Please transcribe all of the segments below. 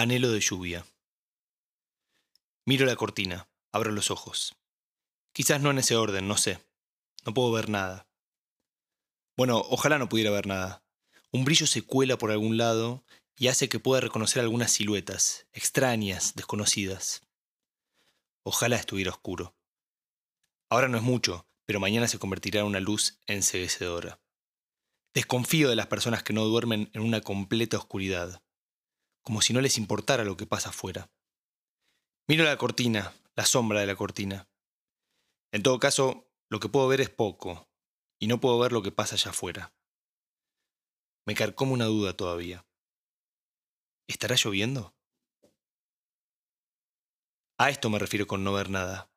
Anhelo de lluvia. Miro la cortina, abro los ojos. Quizás no en ese orden, no sé. No puedo ver nada. Bueno, ojalá no pudiera ver nada. Un brillo se cuela por algún lado y hace que pueda reconocer algunas siluetas, extrañas, desconocidas. Ojalá estuviera oscuro. Ahora no es mucho, pero mañana se convertirá en una luz enseguecedora. Desconfío de las personas que no duermen en una completa oscuridad como si no les importara lo que pasa afuera. Miro la cortina, la sombra de la cortina. En todo caso, lo que puedo ver es poco, y no puedo ver lo que pasa allá afuera. Me carcome una duda todavía. ¿Estará lloviendo? A esto me refiero con no ver nada.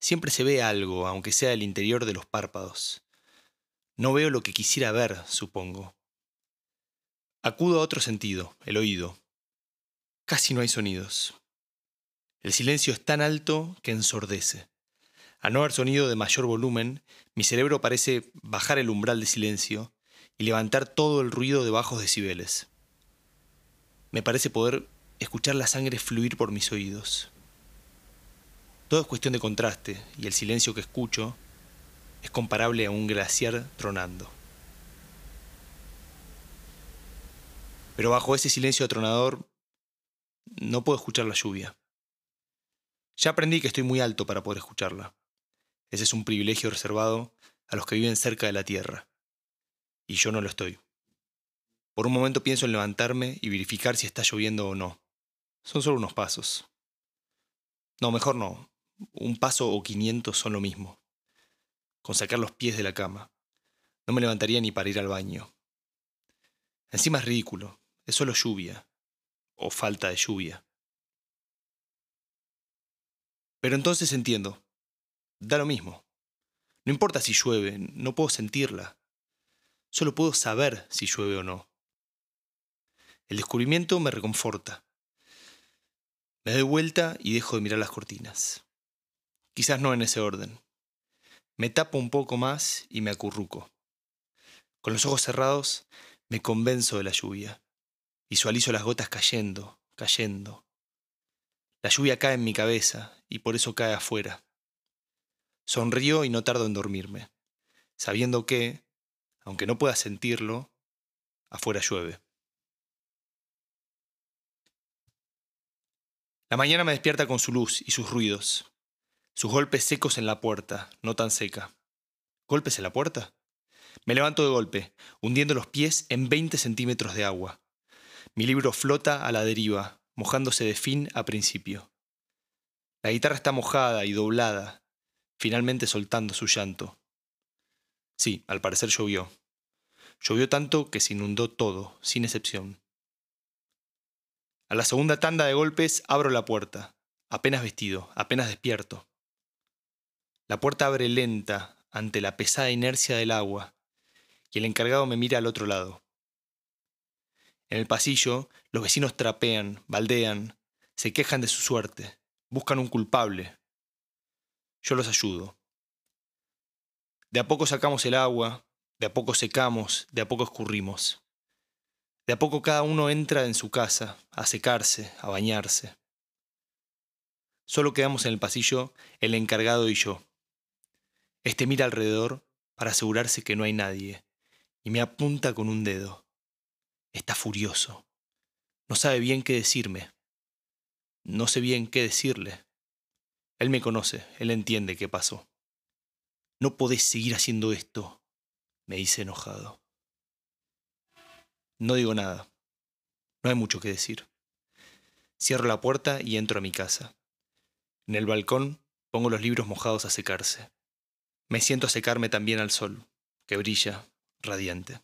Siempre se ve algo, aunque sea el interior de los párpados. No veo lo que quisiera ver, supongo. Acudo a otro sentido, el oído. Casi no hay sonidos. El silencio es tan alto que ensordece. Al no haber sonido de mayor volumen, mi cerebro parece bajar el umbral de silencio y levantar todo el ruido de bajos decibeles. Me parece poder escuchar la sangre fluir por mis oídos. Todo es cuestión de contraste y el silencio que escucho es comparable a un glaciar tronando. Pero bajo ese silencio atronador no puedo escuchar la lluvia. Ya aprendí que estoy muy alto para poder escucharla. Ese es un privilegio reservado a los que viven cerca de la tierra. Y yo no lo estoy. Por un momento pienso en levantarme y verificar si está lloviendo o no. Son solo unos pasos. No, mejor no. Un paso o quinientos son lo mismo. Con sacar los pies de la cama. No me levantaría ni para ir al baño. Encima es ridículo. Es solo lluvia o falta de lluvia. Pero entonces entiendo. Da lo mismo. No importa si llueve, no puedo sentirla. Solo puedo saber si llueve o no. El descubrimiento me reconforta. Me doy vuelta y dejo de mirar las cortinas. Quizás no en ese orden. Me tapo un poco más y me acurruco. Con los ojos cerrados me convenzo de la lluvia. Visualizo las gotas cayendo, cayendo. La lluvia cae en mi cabeza y por eso cae afuera. Sonrío y no tardo en dormirme, sabiendo que, aunque no pueda sentirlo, afuera llueve. La mañana me despierta con su luz y sus ruidos, sus golpes secos en la puerta, no tan seca. ¿Golpes en la puerta? Me levanto de golpe, hundiendo los pies en 20 centímetros de agua. Mi libro flota a la deriva, mojándose de fin a principio. La guitarra está mojada y doblada, finalmente soltando su llanto. Sí, al parecer llovió. Llovió tanto que se inundó todo, sin excepción. A la segunda tanda de golpes abro la puerta, apenas vestido, apenas despierto. La puerta abre lenta ante la pesada inercia del agua, y el encargado me mira al otro lado. En el pasillo, los vecinos trapean, baldean, se quejan de su suerte, buscan un culpable. Yo los ayudo. De a poco sacamos el agua, de a poco secamos, de a poco escurrimos. De a poco cada uno entra en su casa, a secarse, a bañarse. Solo quedamos en el pasillo el encargado y yo. Este mira alrededor para asegurarse que no hay nadie, y me apunta con un dedo. Está furioso. No sabe bien qué decirme. No sé bien qué decirle. Él me conoce, él entiende qué pasó. No podés seguir haciendo esto, me dice enojado. No digo nada. No hay mucho que decir. Cierro la puerta y entro a mi casa. En el balcón pongo los libros mojados a secarse. Me siento a secarme también al sol, que brilla, radiante.